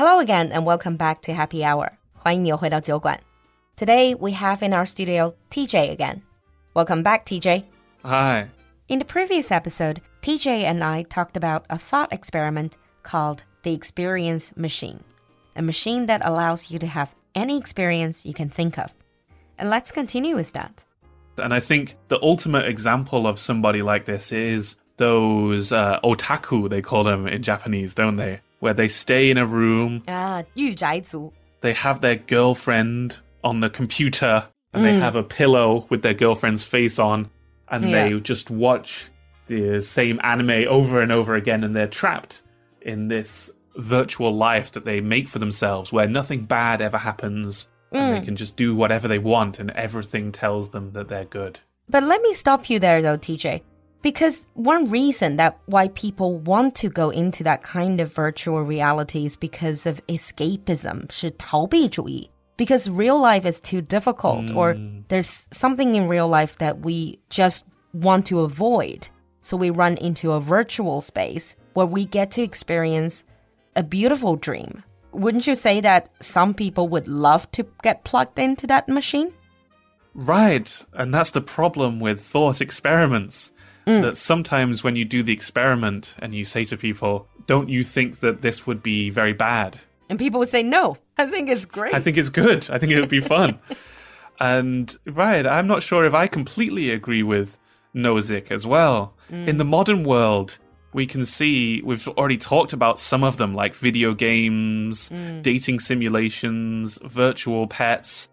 Hello again and welcome back to Happy Hour. 欢迎你又回到酒馆. Today we have in our studio TJ again. Welcome back, TJ. Hi. In the previous episode, TJ and I talked about a thought experiment called the experience machine, a machine that allows you to have any experience you can think of. And let's continue with that. And I think the ultimate example of somebody like this is those uh, otaku, they call them in Japanese, don't they? Where they stay in a room, Ah, 御宅族. they have their girlfriend on the computer, and they have a pillow with their girlfriend's face on, and Yeah. they just watch the same anime over and over again, and they're trapped in this virtual life that they make for themselves where nothing bad ever happens. And they can just do whatever they want, and everything tells them that they're good. But let me stop you there though, TJ. Because one reason that why people want to go into that kind of virtual reality is because of escapism, 是逃避主义. Because real life is too difficult, or there's something in real life that we just want to avoid. So we run into a virtual space where we get to experience a beautiful dream. Wouldn't you say that some people would love to get plugged into that machine? Right, and that's the problem with thought experiments. Mm. That sometimes when you do the experiment and you say to people, Don't you think that this would be very bad? And people would say, no, I think it's great. I think it's good. I think it would be fun. and right, I'm not sure if I completely agree with Nozick as well. Mm. In the modern world, we can see we've already talked about some of them, like video games, mm. dating simulations, virtual pets,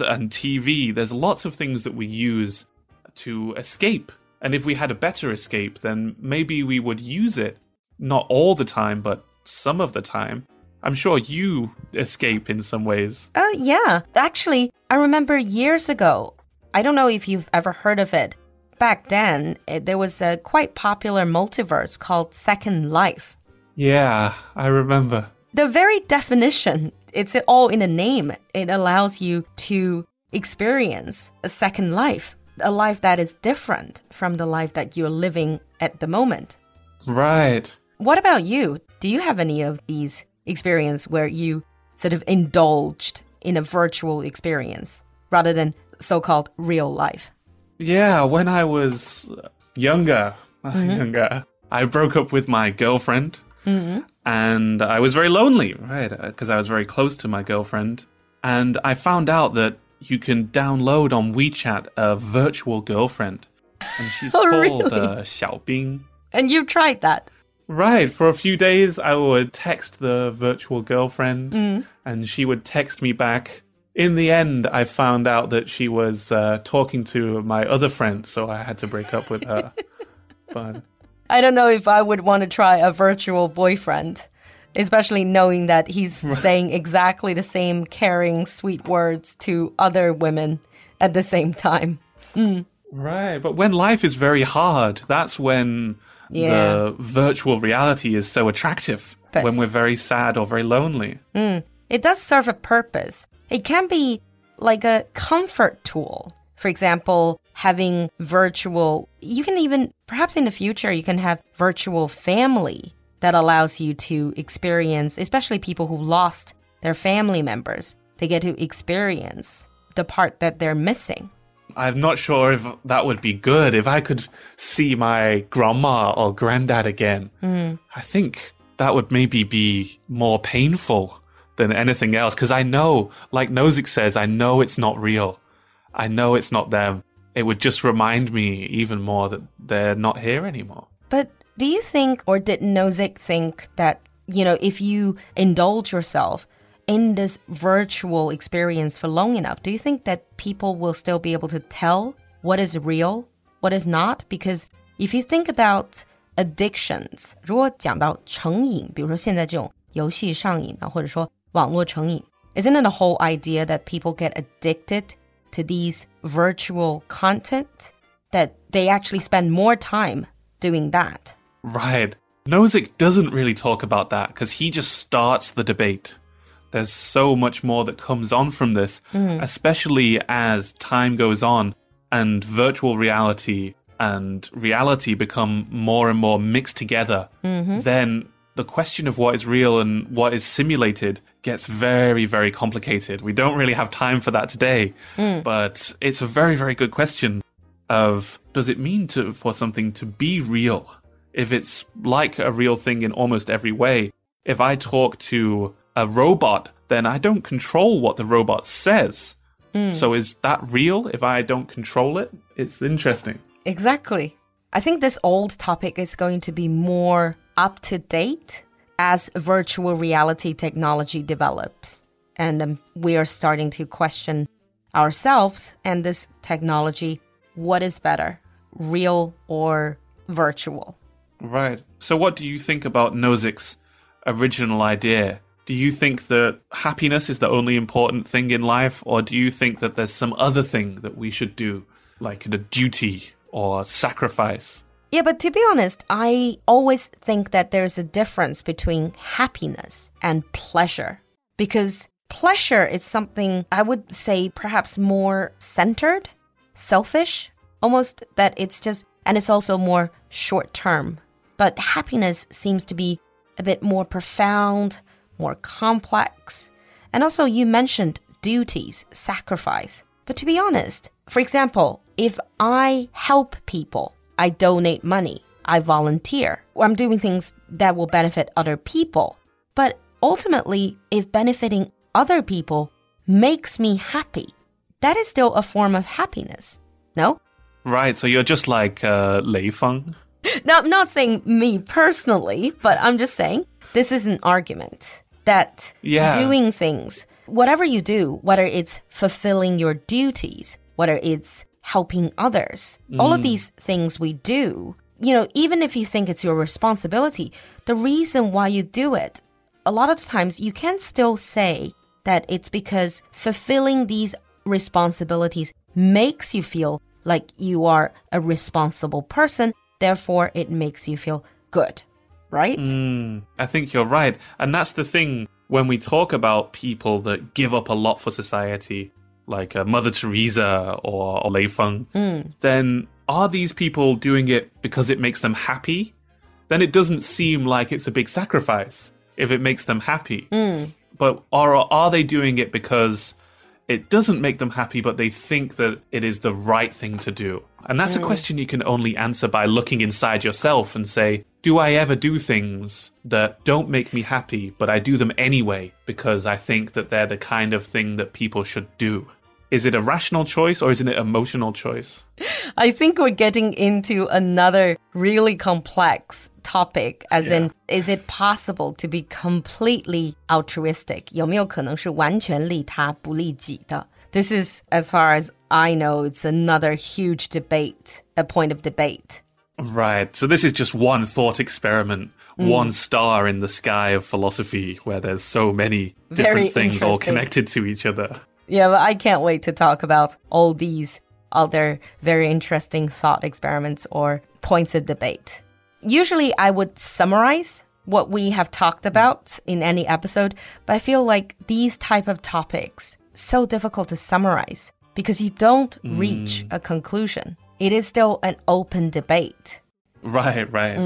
and TV. There's lots of things that we use to escape. And if we had a better escape, then maybe we would use it. Not all the time, but some of the time. I'm sure you escape in some ways. Uh, yeah. Actually, I remember years ago, I don't know if you've ever heard of it. Back then, it, there was a quite popular multiverse called Second Life. Yeah, I remember. The very definition, it's all in the name. It allows you to experience a second life, a life that is different from the life that you're living at the moment. Right. What about you? Do you have any of these experience where you sort of indulged in a virtual experience rather than so-called real life? Yeah, when I was younger, mm-hmm. younger, I broke up with my girlfriend, mm-hmm. and I was very lonely, right? Uh, because I was very close to my girlfriend, and I found out that you can download on WeChat a virtual girlfriend, and she's Oh, called really? uh, Xiaobing. And you've tried that. Right. For a few days, I would text the virtual girlfriend, and she would text me back. In the end, I found out that she was uh, talking to my other friend, so I had to break up with her. but I don't know if I would want to try a virtual boyfriend, especially knowing that he's saying exactly the same caring, sweet words to other women at the same time. Mm. right, but when life is very hard, that's when Yeah. the virtual reality is so attractive. But- when we're very sad or very lonely. Mm. It does serve a purpose. It can be like a comfort tool. For example, having virtual, you can even, perhaps in the future, you can have virtual family that allows you to experience, especially people who lost their family members, they get to experience the part that they're missing. I'm not sure if that would be good. If I could see my grandma or granddad again, hmm. I think that would maybe be more painful than anything else. Because I know, like Nozick says, I know it's not real. I know it's not them. It would just remind me even more that they're not here anymore. But do you think, or did Nozick think that, you know, if you indulge yourself in this virtual experience for long enough, do you think that people will still be able to tell what is real, what is not? Because if you think about addictions，如果讲到成瘾，比如说现在这种游戏上瘾啊，或者说网络成瘾，isn't it the whole idea that people get addicted to these virtual content that they actually spend more time doing that? Right. Nozick doesn't really talk about that because he just starts the debate. There's so much more that comes on from this, mm-hmm. especially as time goes on and virtual reality and reality become more and more mixed together. Mm-hmm. Then the question of what is real and what is simulated gets very, very complicated. We don't really have time for that today, mm. but it's a very, very good question of does it mean to for something to be real? If it's like a real thing in almost every way, if I talk to a robot, then I don't control what the robot says. So is that real if I don't control it? It's interesting. Exactly. I think this old topic is going to be more up to date as virtual reality technology develops. And um, we are starting to question ourselves and this technology what is better, real or virtual? Right. So, what do you think about Nozick's original idea? Do you think that happiness is the only important thing in life, or do you think that there's some other thing that we should do, like a duty or sacrifice? Yeah, but to be honest, I always think that there's a difference between happiness and pleasure. Because pleasure is something I would say perhaps more centered, selfish, almost that it's just, and it's also more short term. But happiness seems to be a bit more profound, more complex. And also, you mentioned duties, sacrifice. But to be honest, for example, if I help people, I donate money, I volunteer, or I'm doing things that will benefit other people. But ultimately, if benefiting other people makes me happy, that is still a form of happiness. No? Right. So, you're just like uh, Lei Feng? Now, I'm not saying me personally, but I'm just saying this is an argument that Yeah. doing things, whatever you do, whether it's fulfilling your duties, whether it's helping others, all of mm. these things we do, you know, even if you think it's your responsibility, the reason why you do it, a lot of the times you can still say that it's because fulfilling these responsibilities makes you feel like you are a responsible person, therefore it makes you feel good, right? Mm, I think you're right. And that's the thing when we talk about people that give up a lot for society, like uh, Mother Teresa or, or Lei Feng, then are these people doing it because it makes them happy? Then it doesn't seem like it's a big sacrifice if it makes them happy. But are, are they doing it because it doesn't make them happy, but they think that it is the right thing to do? And that's a question you can only answer by looking inside yourself and say, do I ever do things that don't make me happy, but I do them anyway because I think that they're the kind of thing that people should do? Is it a rational choice or is it an emotional choice? I think we're getting into another really complex topic, as in, is it possible to be completely altruistic? 有没有可能是完全利他不利己的? This is, as far as I know, it's another huge debate, a point of debate. Right. So this is just one thought experiment, mm. one star in the sky of philosophy where there's so many Very different things all connected to each other. Yeah, but I can't wait to talk about all these other very interesting thought experiments or points of debate. Usually, I would summarize what we have talked about in any episode, but I feel like these type of topics so difficult to summarize because you don't reach a conclusion. It is still an open debate. Right, right.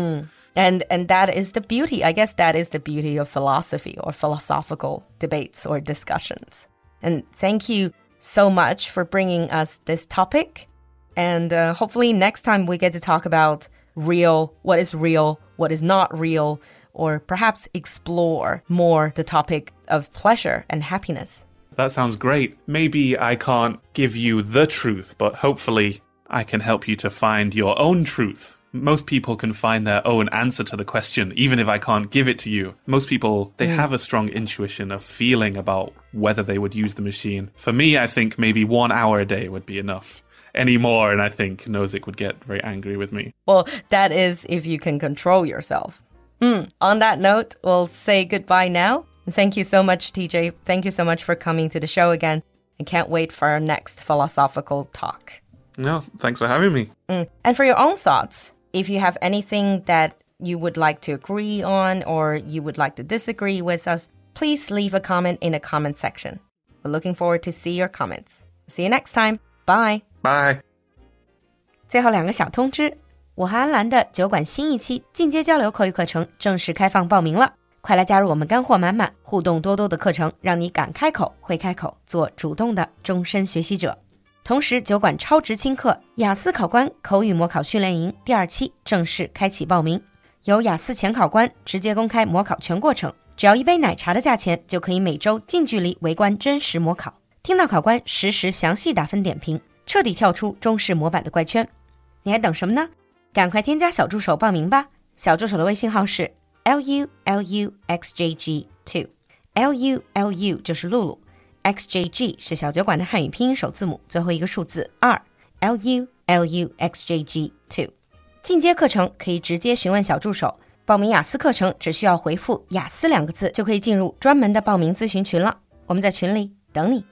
And and that is the beauty. I guess that is the beauty of philosophy or philosophical debates or discussions. And thank you so much for bringing us this topic. And uh, hopefully next time we get to talk about real, what is real, what is not real, or perhaps explore more the topic of pleasure and happiness. That sounds great. Maybe I can't give you the truth, but hopefully I can help you to find your own truth. Most people can find their own answer to the question, even if I can't give it to you. Most people, they have a strong intuition of feeling about whether they would use the machine. For me, I think maybe one hour a day would be enough. Any more, and I think Nozick would get very angry with me. Well, that is if you can control yourself. Mm. On that note, we'll say goodbye now. Thank you so much, TJ. Thank you so much for coming to the show again. And can't wait for our next philosophical talk. No, thanks for having me. Mm. And for your own thoughts, if you have anything that you would like to agree on or you would like to disagree with us, please leave a comment in the comment section. We're looking forward to see your comments. See you next time. Bye. Bye. 最后两个小通知。 我和安兰的酒馆新一期进阶交流口语课程正式开放报名了， 快来加入我们干货满满、互动多多的课程，让你敢开口、会开口，做主动的终身学习者。同时，酒馆超值轻课雅思考官口语模考训练营第二期正式开启报名，由雅思前考官直接公开模考全过程，只要一杯奶茶的价钱，就可以每周近距离围观真实模考。听到考官实时详细打分点评，彻底跳出中式模板的怪圈，你还等什么呢？赶快添加小助手报名吧！小助手的微信号是 l u l u x j g two，l u l u 就是露露，x j g 是小酒馆的汉语拼音首字母，最后一个数字二，l u l u x j g two。进阶课程可以直接询问小助手，报名雅思课程只需要回复“雅思”两个字就可以进入专门的报名咨询群了。我们在群里等你。